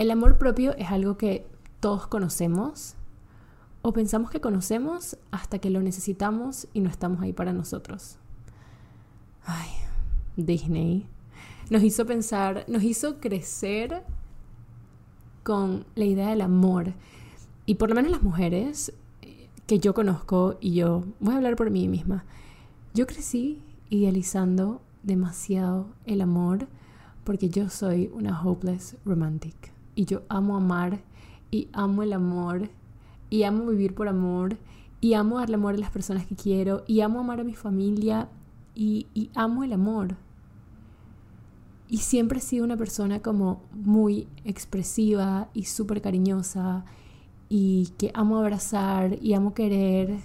El amor propio es algo que todos conocemos o pensamos que conocemos hasta que lo necesitamos y no estamos ahí para nosotros. Ay, Disney nos hizo pensar, nos hizo crecer con la idea del amor. Y por lo menos las mujeres eh, que yo conozco y yo, voy a hablar por mí misma, yo crecí idealizando demasiado el amor porque yo soy una hopeless romantic y yo amo amar y amo el amor y amo vivir por amor y amo darle amor a las personas que quiero y amo amar a mi familia y, amo el amor. Y siempre he sido una persona como muy expresiva y súper cariñosa y que amo abrazar y amo querer.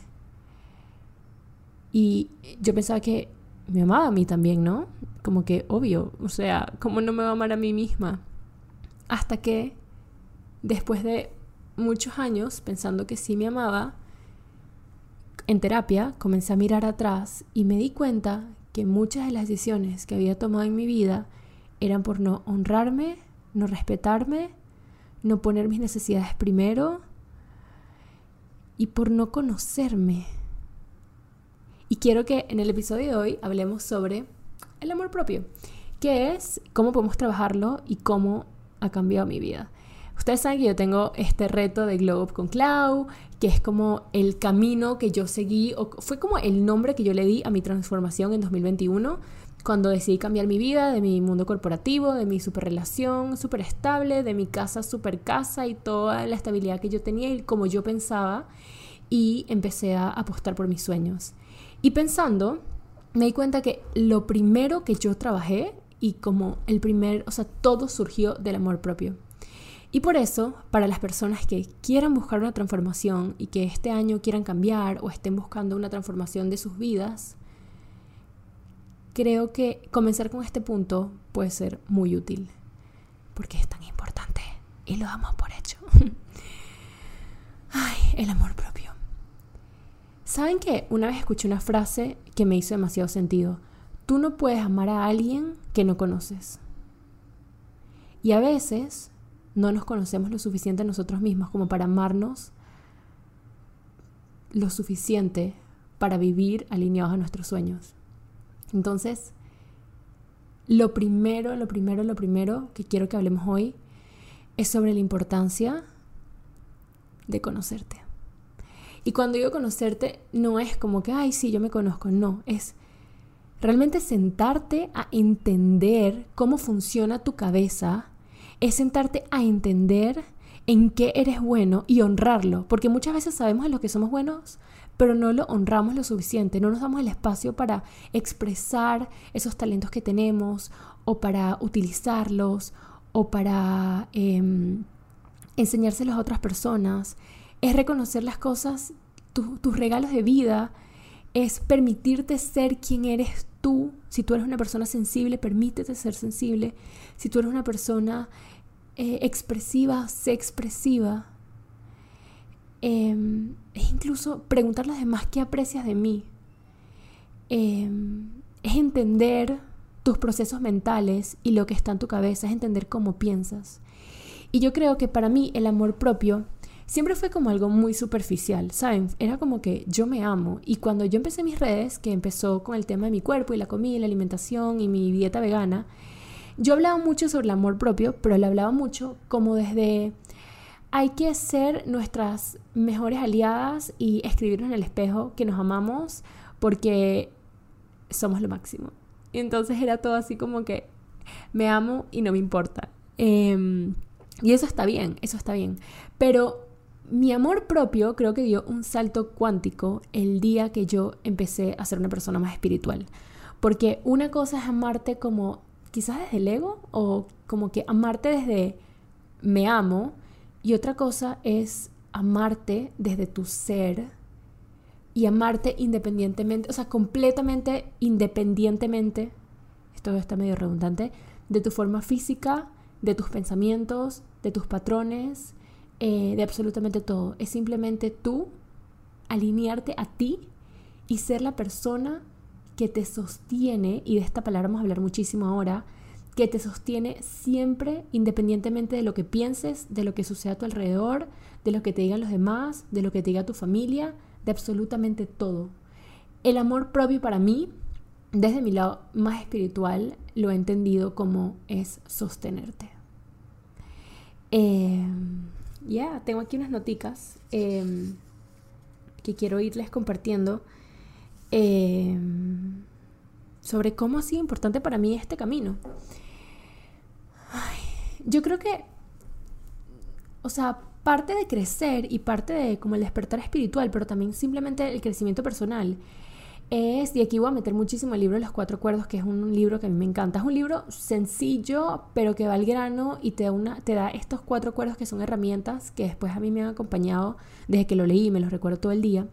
Y yo pensaba que me amaba a mí también, ¿no? Como que obvio, o sea, ¿cómo no me va a amar a mí misma? Hasta que después de muchos años pensando que sí me amaba, en terapia comencé a mirar atrás y me di cuenta que muchas de las decisiones que había tomado en mi vida eran por no honrarme, no respetarme, no poner mis necesidades primero y por no conocerme. Y quiero que en el episodio de hoy hablemos sobre el amor propio, que es cómo podemos trabajarlo y cómo ha cambiado mi vida. Ustedes saben que yo tengo este reto de Glow Up con Clau, que es como el camino que yo seguí, o fue como el nombre que yo le di a mi transformación en 2021, cuando decidí cambiar mi vida, de mi mundo corporativo, de mi super relación súper estable, de mi casa super casa y toda la estabilidad que yo tenía y como yo pensaba, y empecé a apostar por mis sueños. Y pensando, me di cuenta que lo primero que yo trabajé y como el primer, o sea, todo surgió del amor propio. Y por eso, para las personas que quieran buscar una transformación y que este año quieran cambiar o estén buscando una transformación de sus vidas, creo que comenzar con este punto puede ser muy útil, porque es tan importante y lo damos por hecho. Ay, el amor propio. ¿Saben que una vez escuché una frase que me hizo demasiado sentido? Tú no puedes amar a alguien que no conoces. Y a veces no nos conocemos lo suficiente nosotros mismos como para amarnos lo suficiente para vivir alineados a nuestros sueños. Entonces, lo primero, lo primero, lo primero que quiero que hablemos hoy es sobre la importancia de conocerte. Y cuando digo conocerte, no es como que, ay, sí, yo me conozco, no, es realmente sentarte a entender cómo funciona tu cabeza es sentarte a entender en qué eres bueno y honrarlo, porque muchas veces sabemos en lo que somos buenos, pero no lo honramos lo suficiente, no nos damos el espacio para expresar esos talentos que tenemos o para utilizarlos o para eh, enseñárselos a otras personas. Es reconocer las cosas, tus regalos de vida, es permitirte ser quien eres Si tú eres una persona sensible, permítete ser sensible. Si tú eres una persona eh, expresiva, sé expresiva. Em, es incluso preguntar a los demás qué aprecias de mí. Em, es entender tus procesos mentales y lo que está en tu cabeza, es entender cómo piensas. Y yo creo que para mí el amor propio siempre fue como algo muy superficial, ¿saben? Era como que yo me amo. Y cuando yo empecé mis redes, que empezó con el tema de mi cuerpo y la comida y la alimentación y mi dieta vegana, yo hablaba mucho sobre el amor propio, pero le hablaba mucho como desde hay que ser nuestras mejores aliadas y escribirnos en el espejo que nos amamos porque somos lo máximo. Y entonces era todo así como que me amo y no me importa. Em, y eso está bien, eso está bien. Pero mi amor propio creo que dio un salto cuántico el día que yo empecé a ser una persona más espiritual. Porque una cosa es amarte como quizás desde el ego o como que amarte desde me amo y otra cosa es amarte desde tu ser y amarte independientemente, o sea, completamente independientemente, esto está medio redundante, de tu forma física, de tus pensamientos, de tus patrones, eh, de absolutamente todo. Es simplemente tú alinearte a ti y ser la persona que te sostiene, y de esta palabra vamos a hablar muchísimo ahora, que te sostiene siempre, independientemente de lo que pienses, de lo que suceda a tu alrededor, de lo que te digan los demás, de lo que te diga tu familia, de absolutamente todo. El amor propio para mí, desde mi lado más espiritual, lo he entendido como es sostenerte. Eh, ya, tengo aquí unas noticas em, que quiero irles compartiendo em, sobre cómo ha sido importante para mí este camino. yo creo que, o sea, parte de crecer y parte de como el despertar espiritual, pero también simplemente el crecimiento personal, es, y aquí voy a meter muchísimo el libro de los cuatro acuerdos, que es un libro que a mí me encanta. Es un libro sencillo, pero que va al grano y te da, una, te da estos cuatro acuerdos que son herramientas que después a mí me han acompañado desde que lo leí, me los recuerdo todo el día.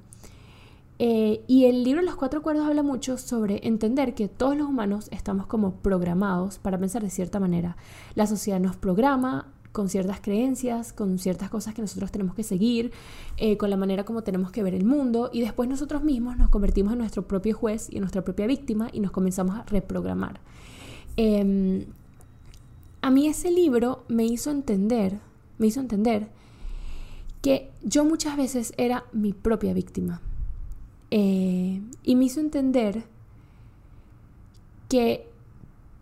Eh, y el libro de los cuatro acuerdos habla mucho sobre entender que todos los humanos estamos como programados para pensar de cierta manera. La sociedad nos programa, con ciertas creencias, con ciertas cosas que nosotros tenemos que seguir, eh, con la manera como tenemos que ver el mundo y después nosotros mismos nos convertimos en nuestro propio juez y en nuestra propia víctima y nos comenzamos a reprogramar. Em, a mí ese libro me hizo entender, me hizo entender que yo muchas veces era mi propia víctima. Eh, y me hizo entender que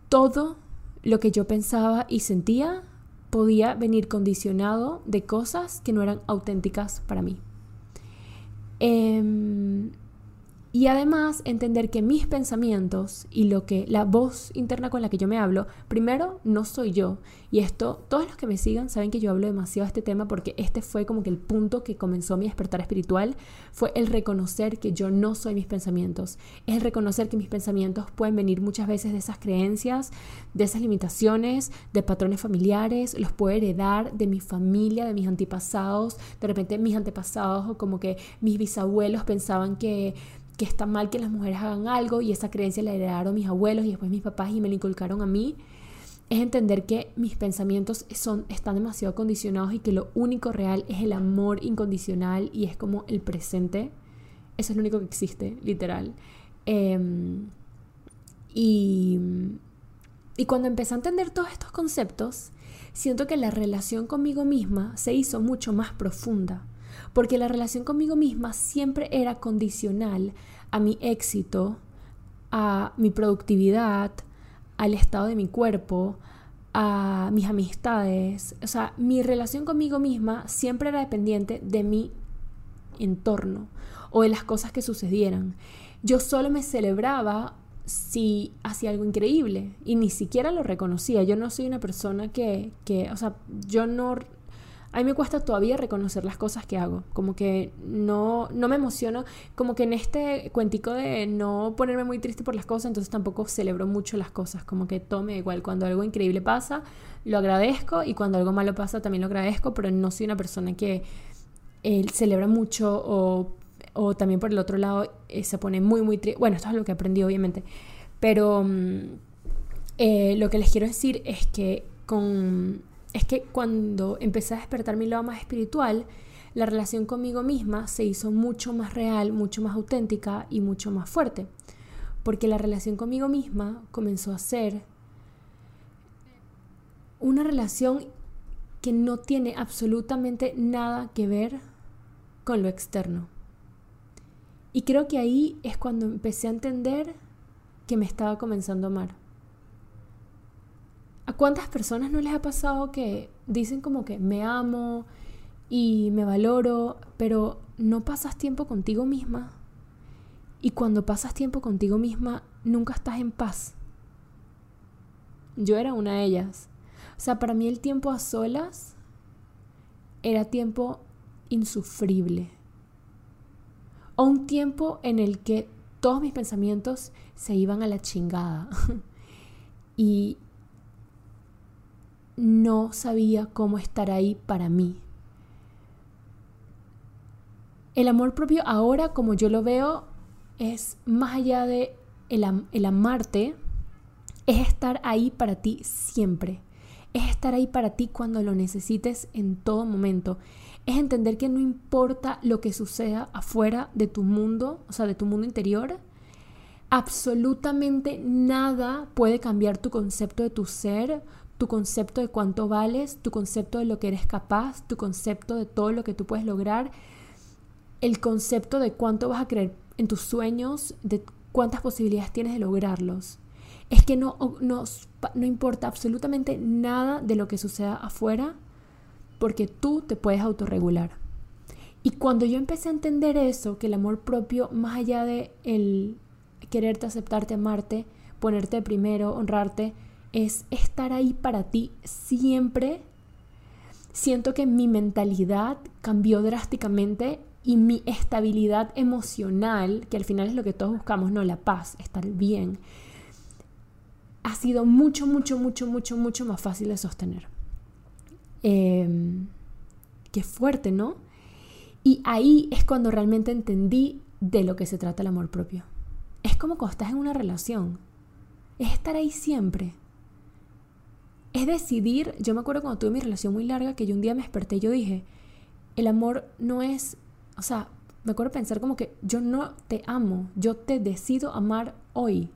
todo lo que yo pensaba y sentía podía venir condicionado de cosas que no eran auténticas para mí. Em, y además entender que mis pensamientos y lo que la voz interna con la que yo me hablo, primero no soy yo. Y esto, todos los que me sigan saben que yo hablo demasiado de este tema porque este fue como que el punto que comenzó mi despertar espiritual, fue el reconocer que yo no soy mis pensamientos. Es el reconocer que mis pensamientos pueden venir muchas veces de esas creencias, de esas limitaciones, de patrones familiares, los puedo heredar de mi familia, de mis antepasados. De repente mis antepasados o como que mis bisabuelos pensaban que que está mal que las mujeres hagan algo y esa creencia la heredaron mis abuelos y después mis papás y me la inculcaron a mí, es entender que mis pensamientos son, están demasiado condicionados y que lo único real es el amor incondicional y es como el presente. Eso es lo único que existe, literal. Em, y, y cuando empecé a entender todos estos conceptos, siento que la relación conmigo misma se hizo mucho más profunda porque la relación conmigo misma siempre era condicional a mi éxito, a mi productividad, al estado de mi cuerpo, a mis amistades. O sea, mi relación conmigo misma siempre era dependiente de mi entorno o de las cosas que sucedieran. Yo solo me celebraba si hacía algo increíble y ni siquiera lo reconocía. Yo no soy una persona que, que o sea, yo no a mí me cuesta todavía reconocer las cosas que hago, como que no, no me emociono, como que en este cuentico de no ponerme muy triste por las cosas, entonces tampoco celebro mucho las cosas, como que tome igual, cuando algo increíble pasa, lo agradezco y cuando algo malo pasa también lo agradezco, pero no soy una persona que eh, celebra mucho o, o, también por el otro lado eh, se pone muy, muy triste. Bueno, esto es lo que aprendí obviamente, pero mm, eh, lo que les quiero decir es que con es que cuando empecé a despertar mi lado más espiritual, la relación conmigo misma se hizo mucho más real, mucho más auténtica y mucho más fuerte. Porque la relación conmigo misma comenzó a ser una relación que no tiene absolutamente nada que ver con lo externo. Y creo que ahí es cuando empecé a entender que me estaba comenzando a amar. ¿A cuántas personas no les ha pasado que dicen como que me amo y me valoro, pero no pasas tiempo contigo misma? Y cuando pasas tiempo contigo misma, nunca estás en paz. Yo era una de ellas. O sea, para mí el tiempo a solas era tiempo insufrible. O un tiempo en el que todos mis pensamientos se iban a la chingada. y no sabía cómo estar ahí para mí. El amor propio ahora, como yo lo veo, es más allá de el, amarte, es estar ahí para ti siempre. Es estar ahí para ti cuando lo necesites en todo momento. Es entender que no importa lo que suceda afuera de tu mundo, o sea, de tu mundo interior, absolutamente nada puede cambiar tu concepto de tu ser, tu concepto de cuánto vales, tu concepto de lo que eres capaz, tu concepto de todo lo que tú puedes lograr, el concepto de cuánto vas a creer en tus sueños, de cuántas posibilidades tienes de lograrlos. Es que no, no, no importa absolutamente nada de lo que suceda afuera, porque tú te puedes autorregular. Y cuando yo empecé a entender eso, que el amor propio, más allá de el quererte, aceptarte, amarte, ponerte primero, honrarte, es estar ahí para ti siempre. Siento que mi mentalidad cambió drásticamente y mi estabilidad emocional, que al final es lo que todos buscamos, no la paz, estar bien, ha sido mucho, mucho, mucho, mucho, mucho más fácil de sostener. Em, qué fuerte, ¿no? Y ahí es cuando realmente entendí de lo que se trata el amor propio. Es como cuando estás en una relación. Es estar ahí siempre. Es decidir, yo me acuerdo cuando tuve mi relación muy larga, que yo un día me desperté y yo dije, el amor no es, o sea, me acuerdo pensar como que yo no te amo, yo te decido amar hoy.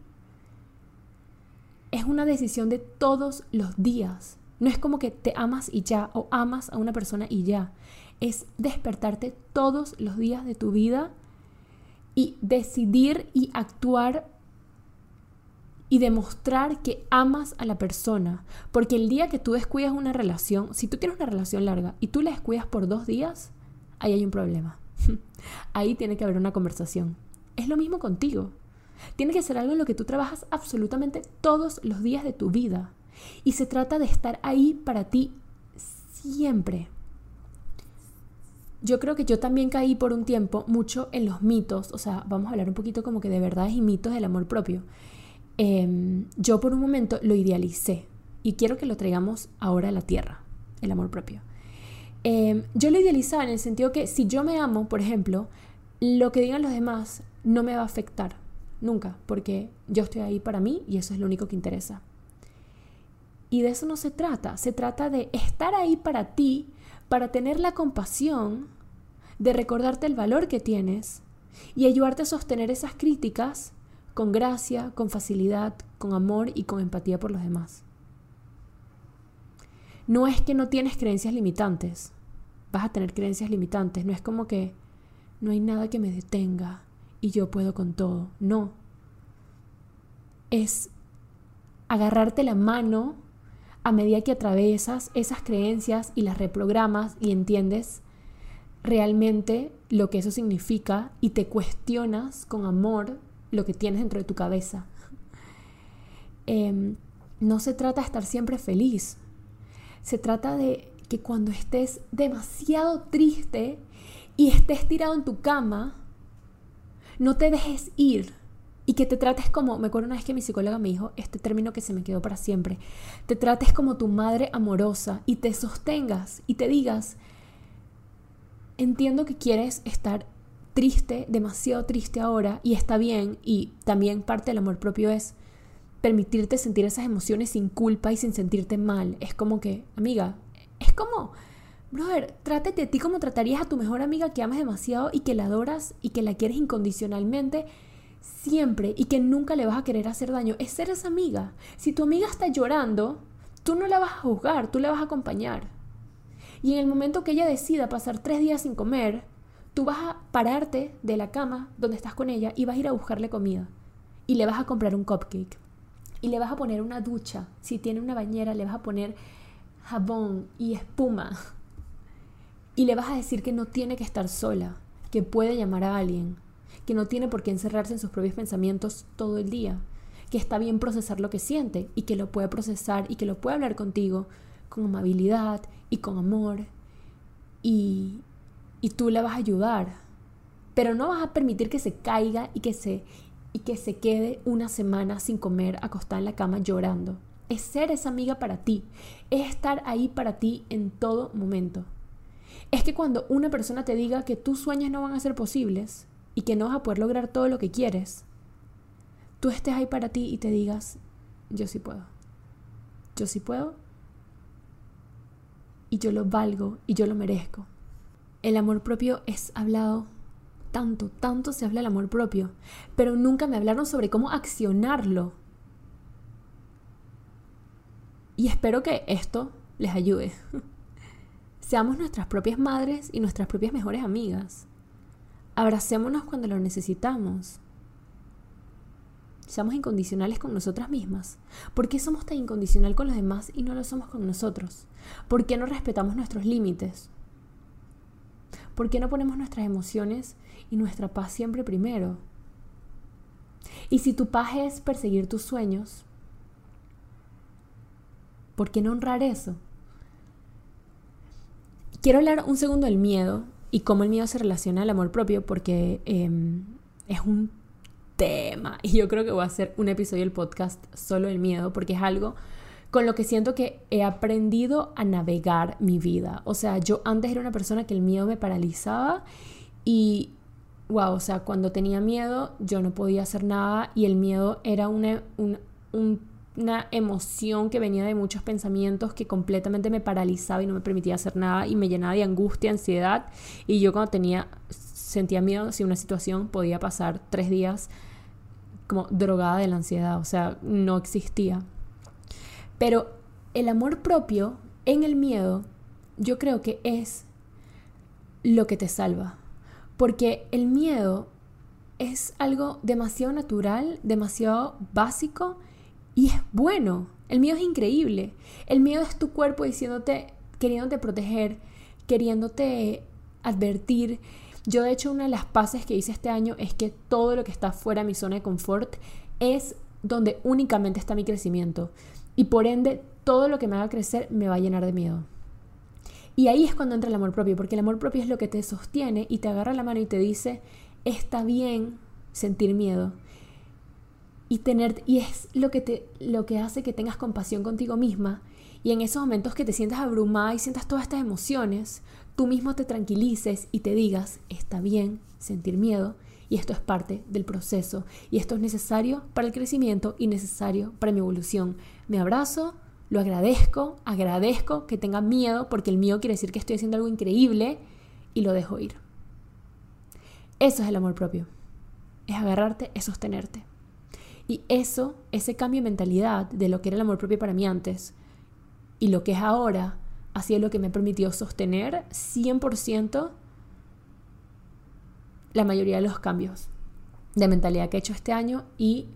Es una decisión de todos los días. No es como que te amas y ya, o amas a una persona y ya. Es despertarte todos los días de tu vida y decidir y actuar y demostrar que amas a la persona. Porque el día que tú descuidas una relación, si tú tienes una relación larga y tú la descuidas por dos días, ahí hay un problema. ahí tiene que haber una conversación. Es lo mismo contigo. Tiene que ser algo en lo que tú trabajas absolutamente todos los días de tu vida. Y se trata de estar ahí para ti siempre. Yo creo que yo también caí por un tiempo mucho en los mitos, o sea, vamos a hablar un poquito como que de verdades y mitos del amor propio. Em, yo por un momento lo idealicé y quiero que lo traigamos ahora a la tierra, el amor propio. Em, yo lo idealizaba en el sentido que si yo me amo, por ejemplo, lo que digan los demás no me va a afectar, nunca, porque yo estoy ahí para mí y eso es lo único que interesa. Y de eso no se trata, se trata de estar ahí para ti, para tener la compasión, de recordarte el valor que tienes y ayudarte a sostener esas críticas con gracia, con facilidad, con amor y con empatía por los demás. No es que no tienes creencias limitantes, vas a tener creencias limitantes, no es como que no hay nada que me detenga y yo puedo con todo, no. Es agarrarte la mano a medida que atravesas esas creencias y las reprogramas y entiendes realmente lo que eso significa y te cuestionas con amor lo que tienes dentro de tu cabeza. Em, no se trata de estar siempre feliz. Se trata de que cuando estés demasiado triste y estés tirado en tu cama, no te dejes ir y que te trates como, me acuerdo una vez que mi psicóloga me dijo este término que se me quedó para siempre, te trates como tu madre amorosa y te sostengas y te digas, entiendo que quieres estar triste, demasiado triste ahora, y está bien, y también parte del amor propio es permitirte sentir esas emociones sin culpa y sin sentirte mal. Es como que, amiga, es como, brother, trátate a ti como tratarías a tu mejor amiga que amas demasiado y que la adoras y que la quieres incondicionalmente siempre y que nunca le vas a querer hacer daño. Es ser esa amiga. Si tu amiga está llorando, tú no la vas a juzgar, tú la vas a acompañar. Y en el momento que ella decida pasar tres días sin comer, tú vas a pararte de la cama donde estás con ella y vas a ir a buscarle comida. Y le vas a comprar un cupcake. Y le vas a poner una ducha. Si tiene una bañera, le vas a poner jabón y espuma. Y le vas a decir que no tiene que estar sola, que puede llamar a alguien, que no tiene por qué encerrarse en sus propios pensamientos todo el día, que está bien procesar lo que siente y que lo puede procesar y que lo puede hablar contigo con amabilidad y con amor y, y tú la vas a ayudar. Pero no vas a permitir que se caiga y que se, y que se quede una semana sin comer, acostada en la cama llorando. Es ser esa amiga para ti. Es estar ahí para ti en todo momento. Es que cuando una persona te diga que tus sueños no van a ser posibles y que no vas a poder lograr todo lo que quieres, tú estés ahí para ti y te digas, yo sí puedo. Yo sí puedo. Y yo lo valgo y yo lo merezco. El amor propio es hablado tanto, tanto se habla del amor propio, pero nunca me hablaron sobre cómo accionarlo. Y espero que esto les ayude. Seamos nuestras propias madres y nuestras propias mejores amigas. Abracémonos cuando lo necesitamos. Seamos incondicionales con nosotras mismas. ¿Por qué somos tan incondicional con los demás y no lo somos con nosotros? ¿Por qué no respetamos nuestros límites? ¿Por qué no ponemos nuestras emociones y nuestra paz siempre primero? Y si tu paz es perseguir tus sueños, ¿por qué no honrar eso? Quiero hablar un segundo del miedo y cómo el miedo se relaciona al amor propio porque em, es un tema. Y yo creo que voy a hacer un episodio del podcast solo el miedo, porque es algo con lo que siento que he aprendido a navegar mi vida. O sea, yo antes era una persona que el miedo me paralizaba y, wow, o sea, cuando tenía miedo yo no podía hacer nada y el miedo era una, una emoción que venía de muchos pensamientos que completamente me paralizaba y no me permitía hacer nada y me llenaba de angustia, ansiedad y yo cuando tenía sentía miedo si una situación podía pasar tres días como drogada de la ansiedad, o sea, no existía. Pero el amor propio en el miedo, yo creo que es lo que te salva. Porque el miedo es algo demasiado natural, demasiado básico y es bueno. El miedo es increíble. El miedo es tu cuerpo diciéndote, queriéndote proteger, queriéndote advertir, yo de hecho una de las pases que hice este año es que todo lo que está fuera de mi zona de confort es donde únicamente está mi crecimiento. Y por ende, todo lo que me haga crecer me va a llenar de miedo. Y ahí es cuando entra el amor propio, porque el amor propio es lo que te sostiene y te agarra la mano y te dice, está bien sentir miedo. Y, tener, y es lo que, te, lo que hace que tengas compasión contigo misma. Y en esos momentos que te sientas abrumada y sientas todas estas emociones, tú mismo te tranquilices y te digas, está bien sentir miedo y esto es parte del proceso y esto es necesario para el crecimiento y necesario para mi evolución. Me abrazo, lo agradezco, agradezco que tenga miedo porque el miedo quiere decir que estoy haciendo algo increíble y lo dejo ir. Eso es el amor propio. Es agarrarte, es sostenerte. Y eso, ese cambio de mentalidad de lo que era el amor propio para mí antes y lo que es ahora, ha sido lo que me permitió sostener 100% la mayoría de los cambios de mentalidad que he hecho este año y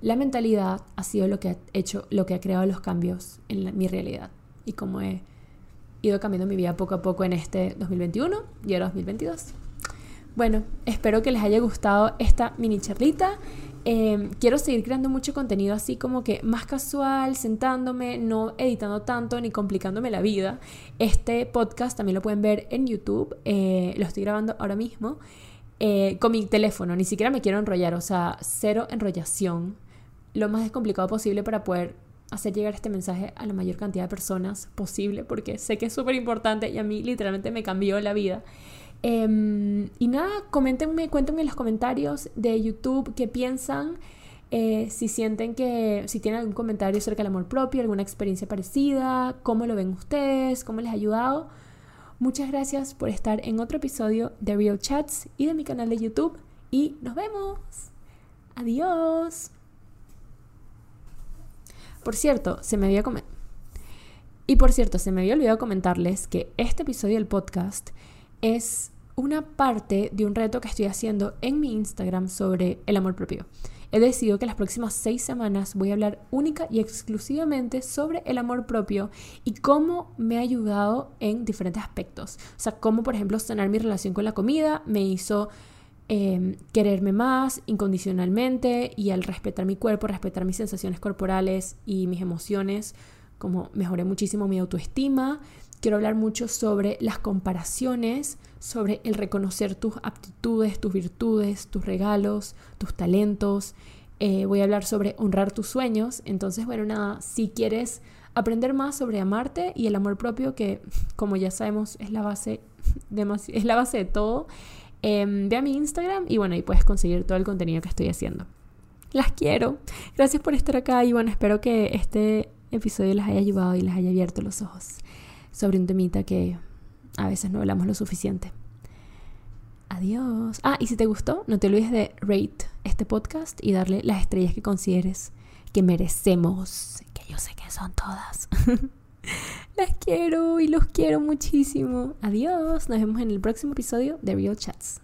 la mentalidad ha sido lo que ha hecho, lo que ha creado los cambios en mi realidad y cómo he ido cambiando mi vida poco a poco en este 2021 y ahora 2022. Bueno, espero que les haya gustado esta mini charlita. Em, quiero seguir creando mucho contenido así como que más casual, sentándome, no editando tanto ni complicándome la vida. Este podcast también lo pueden ver en YouTube, eh, lo estoy grabando ahora mismo eh, con mi teléfono, ni siquiera me quiero enrollar, o sea, cero enrollación, lo más descomplicado posible para poder hacer llegar este mensaje a la mayor cantidad de personas posible, porque sé que es súper importante y a mí literalmente me cambió la vida. Em, y nada, coméntenme, cuéntenme en los comentarios de YouTube qué piensan. Eh, si sienten que, si tienen algún comentario acerca del amor propio, alguna experiencia parecida, cómo lo ven ustedes, cómo les ha ayudado. Muchas gracias por estar en otro episodio de Real Chats y de mi canal de YouTube. Y nos vemos. Adiós. Por cierto, se me había Y por cierto, se me había olvidado comentarles que este episodio del podcast es una parte de un reto que estoy haciendo en mi Instagram sobre el amor propio. He decidido que las próximas seis semanas voy a hablar única y exclusivamente sobre el amor propio y cómo me ha ayudado en diferentes aspectos. O sea, cómo, por ejemplo, sanar mi relación con la comida me hizo em, quererme más incondicionalmente y al respetar mi cuerpo, respetar mis sensaciones corporales y mis emociones, como mejoré muchísimo mi autoestima Quiero hablar mucho sobre las comparaciones, sobre el reconocer tus aptitudes, tus virtudes, tus regalos, tus talentos. Eh, voy a hablar sobre honrar tus sueños. Entonces, bueno, nada, si quieres aprender más sobre amarte y el amor propio, que como ya sabemos es la base de, es la base de todo, em, ve a mi Instagram y bueno, ahí puedes conseguir todo el contenido que estoy haciendo. Las quiero. Gracias por estar acá y bueno, espero que este episodio les haya ayudado y les haya abierto los ojos sobre un temita que a veces no hablamos lo suficiente. Adiós. Ah, y si te gustó, no te olvides de rate este podcast y darle las estrellas que consideres que merecemos, que yo sé que son todas. las quiero y los quiero muchísimo. Adiós. Nos vemos en el próximo episodio de Real Chats.